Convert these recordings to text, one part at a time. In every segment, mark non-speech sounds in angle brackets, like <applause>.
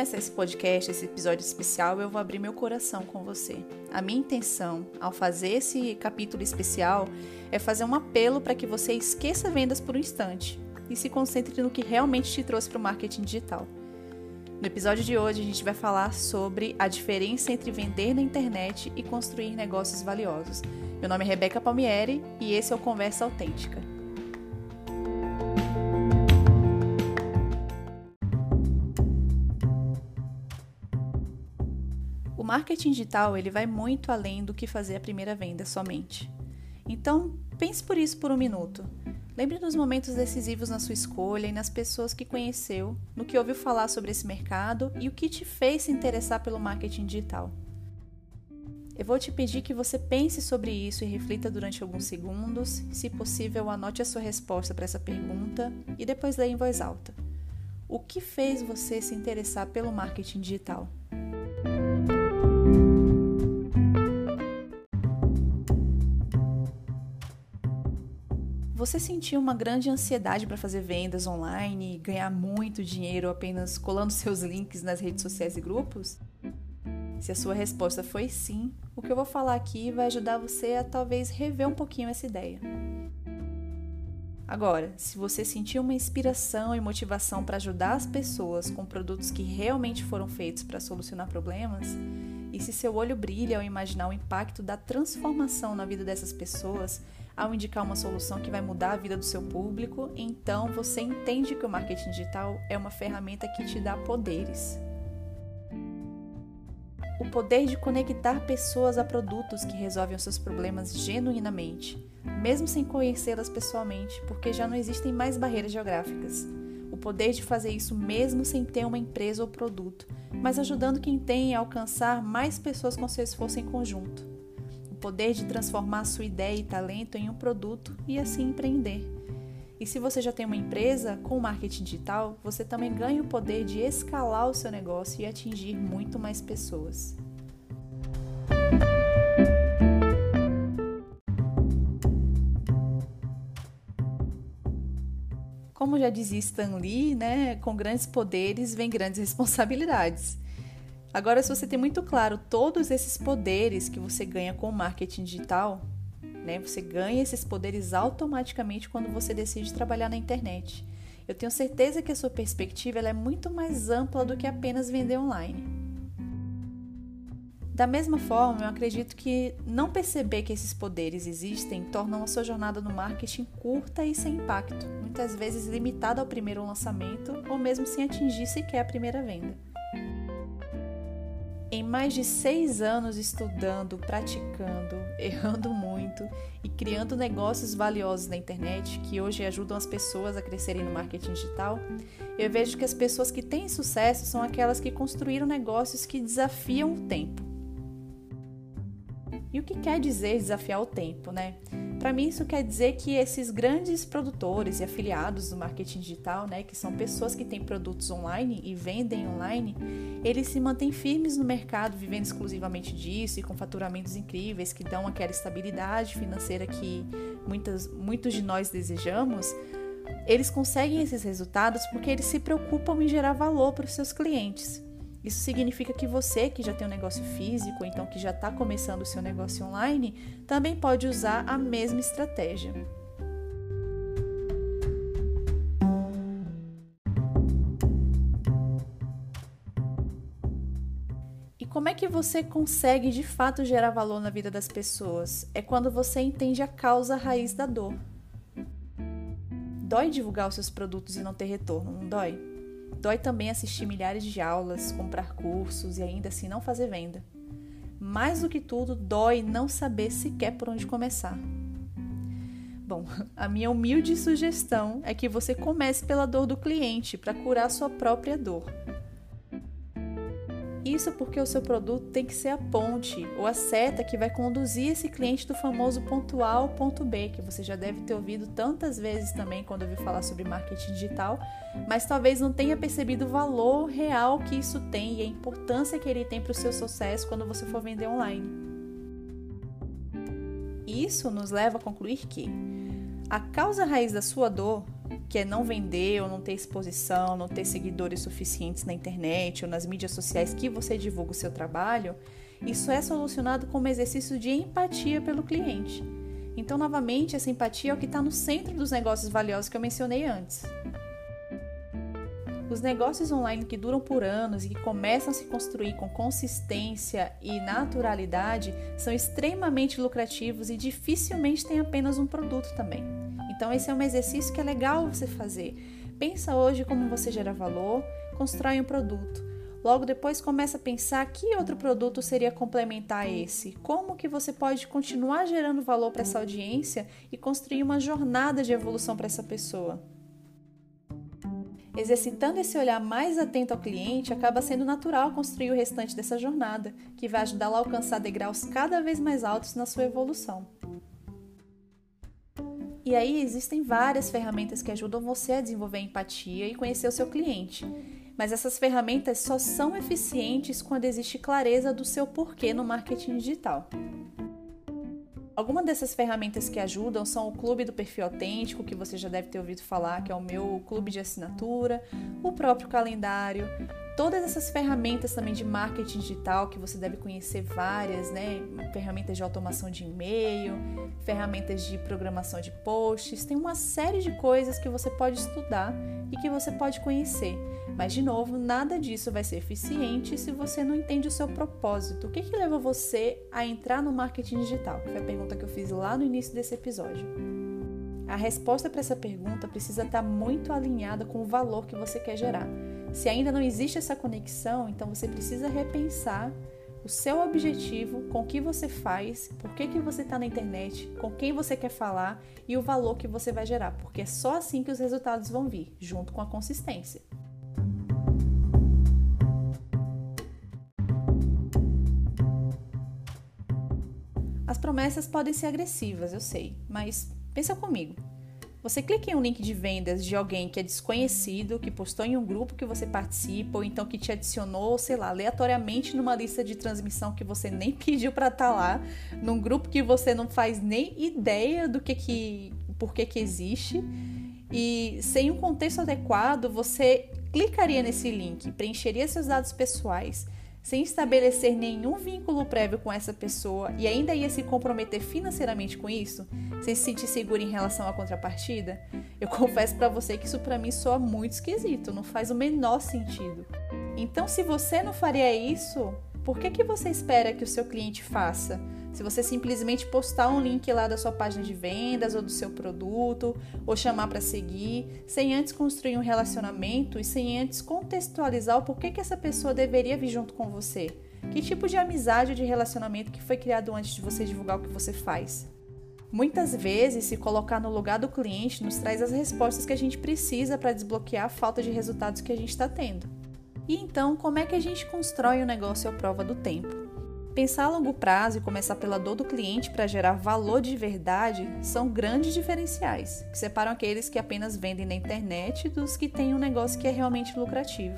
começar esse podcast, esse episódio especial, eu vou abrir meu coração com você. A minha intenção ao fazer esse capítulo especial é fazer um apelo para que você esqueça vendas por um instante e se concentre no que realmente te trouxe para o marketing digital. No episódio de hoje, a gente vai falar sobre a diferença entre vender na internet e construir negócios valiosos. Meu nome é Rebeca Palmieri e esse é o Conversa Autêntica. Marketing digital ele vai muito além do que fazer a primeira venda somente. Então, pense por isso por um minuto. Lembre dos momentos decisivos na sua escolha e nas pessoas que conheceu, no que ouviu falar sobre esse mercado e o que te fez se interessar pelo marketing digital. Eu vou te pedir que você pense sobre isso e reflita durante alguns segundos. Se possível, anote a sua resposta para essa pergunta e depois leia em voz alta. O que fez você se interessar pelo marketing digital? Você sentiu uma grande ansiedade para fazer vendas online e ganhar muito dinheiro apenas colando <laughs> seus links nas redes sociais e grupos? Se a sua resposta foi sim, o que eu vou falar aqui vai ajudar você a talvez rever um pouquinho essa ideia. Agora, se você sentiu uma inspiração e motivação para ajudar as pessoas com produtos que realmente foram feitos para solucionar problemas, e se seu olho brilha ao imaginar o impacto da transformação na vida dessas pessoas, ao indicar uma solução que vai mudar a vida do seu público, então você entende que o marketing digital é uma ferramenta que te dá poderes. O poder de conectar pessoas a produtos que resolvem os seus problemas genuinamente, mesmo sem conhecê-las pessoalmente, porque já não existem mais barreiras geográficas. O poder de fazer isso mesmo sem ter uma empresa ou produto, mas ajudando quem tem a alcançar mais pessoas com seu esforço em conjunto poder de transformar sua ideia e talento em um produto e assim empreender. E se você já tem uma empresa com marketing digital, você também ganha o poder de escalar o seu negócio e atingir muito mais pessoas. Como já dizia Stan Lee, né, com grandes poderes vem grandes <laughs> responsabilidades. Agora, se você tem muito claro todos esses poderes que você ganha com o marketing digital, né? Você ganha esses poderes automaticamente quando você decide trabalhar na internet. Eu tenho certeza que a sua perspectiva é muito mais ampla do que apenas vender online. Da mesma forma, eu acredito que não perceber que esses poderes existem tornam a sua jornada no marketing curta e sem impacto, muitas vezes limitada ao primeiro lançamento ou mesmo sem atingir sequer a primeira venda. Em mais de seis anos estudando, praticando, <laughs> errando muito e criando negócios valiosos na internet que hoje ajudam as pessoas a crescerem no marketing digital, eu vejo que as pessoas que têm sucesso são aquelas que construíram negócios que desafiam o tempo. E o que quer dizer desafiar o tempo, né? Para mim, isso quer dizer que esses grandes produtores e afiliados do marketing digital, né, que são pessoas que têm produtos online e vendem online, eles se mantêm firmes no mercado, vivendo exclusivamente disso e com faturamentos incríveis que dão aquela estabilidade financeira que muitas, muitos de nós desejamos. Eles conseguem esses resultados porque eles se preocupam em gerar valor para os seus clientes. Isso significa que você, que já tem um negócio físico, então que já está começando o seu negócio online, também pode usar a mesma estratégia. E como é que você consegue de fato gerar valor na vida das pessoas? É quando você entende a causa raiz da dor. Dói divulgar os seus produtos e não ter retorno, não dói? Dói também assistir milhares de aulas, comprar cursos e ainda assim não fazer venda. Mais do que tudo, dói não saber sequer por onde começar. Bom, <laughs> a minha humilde sugestão é que você comece pela dor do cliente para curar sua própria dor. Isso porque o seu produto tem que ser a ponte ou a seta que vai conduzir esse cliente do famoso ponto A ao ponto B, que você já deve ter ouvido tantas vezes também quando ouviu falar sobre marketing digital, mas talvez não tenha percebido o valor real que isso tem e a importância que ele tem para o seu sucesso quando você for vender online. Isso nos leva a concluir que a causa raiz da sua dor que é não vender ou não ter exposição, não ter seguidores suficientes na internet ou nas mídias sociais que você divulga o seu trabalho, isso é solucionado como exercício de empatia pelo cliente. Então, novamente, essa empatia é o que está no centro dos negócios valiosos que eu mencionei antes. Os negócios online que duram por anos e que começam a se construir com consistência e naturalidade são extremamente lucrativos e dificilmente têm apenas um produto também. Então, esse é um exercício que é legal você fazer. Pensa hoje como você gera valor, constrói um produto. Logo depois começa a pensar que outro produto seria complementar esse. Como que você pode continuar gerando valor para essa audiência e construir uma jornada de evolução para essa pessoa. Exercitando esse olhar mais atento ao cliente, acaba sendo natural construir o restante dessa jornada, que vai ajudá-la a alcançar degraus cada vez mais altos na sua evolução. E aí existem várias ferramentas que ajudam você a desenvolver empatia e conhecer o seu cliente. Mas essas ferramentas só são eficientes quando existe clareza do seu porquê no marketing digital. Algumas dessas ferramentas que ajudam são o Clube do Perfil Autêntico, que você já deve ter ouvido falar, que é o meu clube de assinatura, o próprio calendário, todas essas ferramentas também de marketing digital, que você deve conhecer várias, né? Ferramentas de automação de e-mail, ferramentas de programação de posts, tem uma série de coisas que você pode estudar e que você pode conhecer. Mas, de novo, nada disso vai ser eficiente se você não entende o seu propósito. O que, que leva você a entrar no marketing digital? Que foi a pergunta que eu fiz lá no início desse episódio. A resposta para essa pergunta precisa estar muito alinhada com o valor que você quer gerar. Se ainda não existe essa conexão, então você precisa repensar o seu objetivo, com o que você faz, por que, que você está na internet, com quem você quer falar e o valor que você vai gerar, porque é só assim que os resultados vão vir, junto com a consistência. As promessas podem ser agressivas, eu sei, mas pensa comigo. Você clica em um link de vendas de alguém que é desconhecido, que postou em um grupo que você participa, ou então que te adicionou, sei lá, aleatoriamente numa lista de transmissão que você nem <laughs> pediu para estar tá lá, num grupo que você não faz nem ideia do que que, por que que existe, e sem um contexto adequado, você clicaria nesse link, preencheria seus dados pessoais, sem estabelecer nenhum vínculo prévio com essa pessoa e ainda ia se comprometer financeiramente com isso, sem se sentir seguro em relação à contrapartida, eu <laughs> confesso para você que isso para mim soa muito esquisito, não faz o menor sentido. Então, se você não faria isso, por que, que você espera que o seu cliente faça? Se você simplesmente postar um link lá da sua página de vendas ou do seu produto, ou chamar para seguir, sem antes construir um relacionamento e sem antes contextualizar o porquê que essa pessoa deveria vir junto com você. Que tipo de amizade ou de relacionamento que foi criado antes de você divulgar o que você faz? Muitas vezes, se colocar no lugar do cliente nos traz as respostas que a gente precisa para desbloquear a falta de resultados que a gente está tendo. E então, como é que a gente constrói o um negócio à prova do tempo? Pensar a longo prazo e começar pela dor do cliente para gerar valor de verdade são grandes diferenciais, que separam aqueles que apenas vendem na internet dos que têm um negócio que é realmente lucrativo.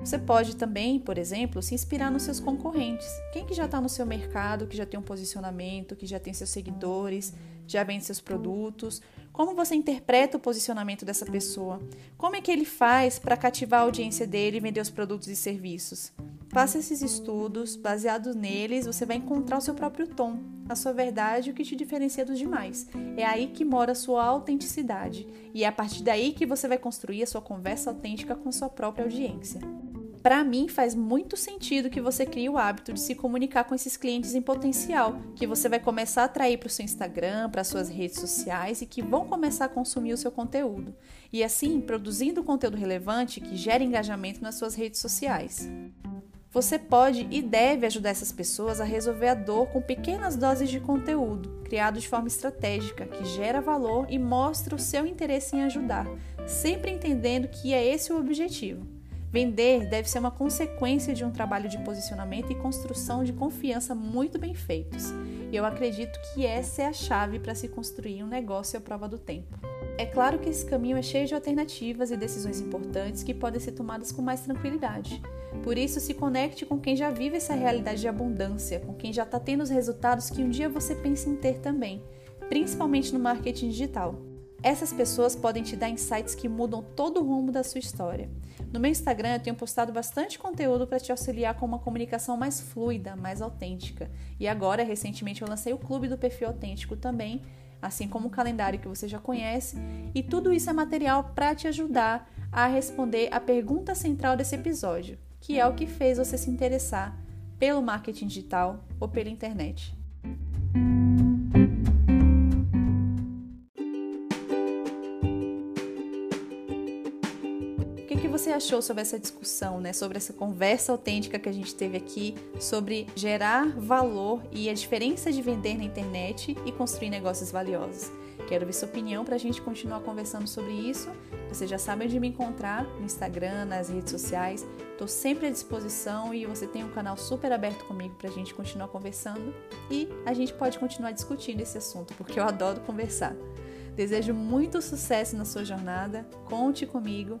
Você pode também, por exemplo, se inspirar nos seus concorrentes. Quem que já está no seu mercado, que já tem um posicionamento, que já tem seus seguidores, já vende seus produtos. Como você interpreta o posicionamento dessa pessoa? Como é que ele faz para cativar a audiência dele e vender os produtos e serviços? Faça esses estudos, baseados neles, você vai encontrar o seu próprio tom, a sua verdade o que te diferencia dos demais. É aí que mora a sua autenticidade e é a partir daí que você vai construir a sua conversa autêntica com sua própria audiência. Para mim, faz muito sentido que você crie o hábito de se comunicar com esses clientes em potencial, que você vai começar a atrair para o seu Instagram, para suas redes sociais e que vão começar a consumir o seu conteúdo. E assim, produzindo conteúdo relevante que gere engajamento nas suas redes sociais. Você pode e deve ajudar essas pessoas a resolver a dor com pequenas doses de conteúdo, criado de forma estratégica, que gera valor e mostra o seu interesse em ajudar, sempre entendendo que é esse o objetivo. Vender deve ser uma consequência de um trabalho de posicionamento e construção de confiança muito bem feitos. E eu acredito que essa é a chave para se construir um negócio à prova do tempo. É claro que esse caminho é cheio de alternativas e decisões importantes que podem ser tomadas com mais tranquilidade. Por isso, se conecte com quem já vive essa realidade de abundância, com quem já está tendo os resultados que um dia você pensa em ter também, principalmente no marketing digital. essas pessoas podem te dar insights que mudam todo o rumo da sua história. No meu Instagram eu tenho postado bastante conteúdo para te auxiliar com uma comunicação mais fluida, mais autêntica. E agora, recentemente, eu lancei o Clube do Perfil Autêntico também, assim como o calendário que você já conhece, e tudo isso é material para te ajudar a responder a pergunta central desse episódio, que é o que fez você se interessar pelo marketing digital ou pela internet. Você achou sobre essa discussão, né? Sobre essa conversa autêntica que a gente teve aqui sobre gerar valor e a diferença de vender na internet e construir negócios valiosos. Quero ver sua opinião para a gente continuar conversando sobre isso. Você já sabe onde me encontrar no Instagram, nas redes sociais. Estou sempre à disposição e você tem um canal super aberto comigo para a gente continuar conversando e a gente pode continuar discutindo esse assunto, porque eu adoro conversar. Desejo muito sucesso na sua jornada, conte comigo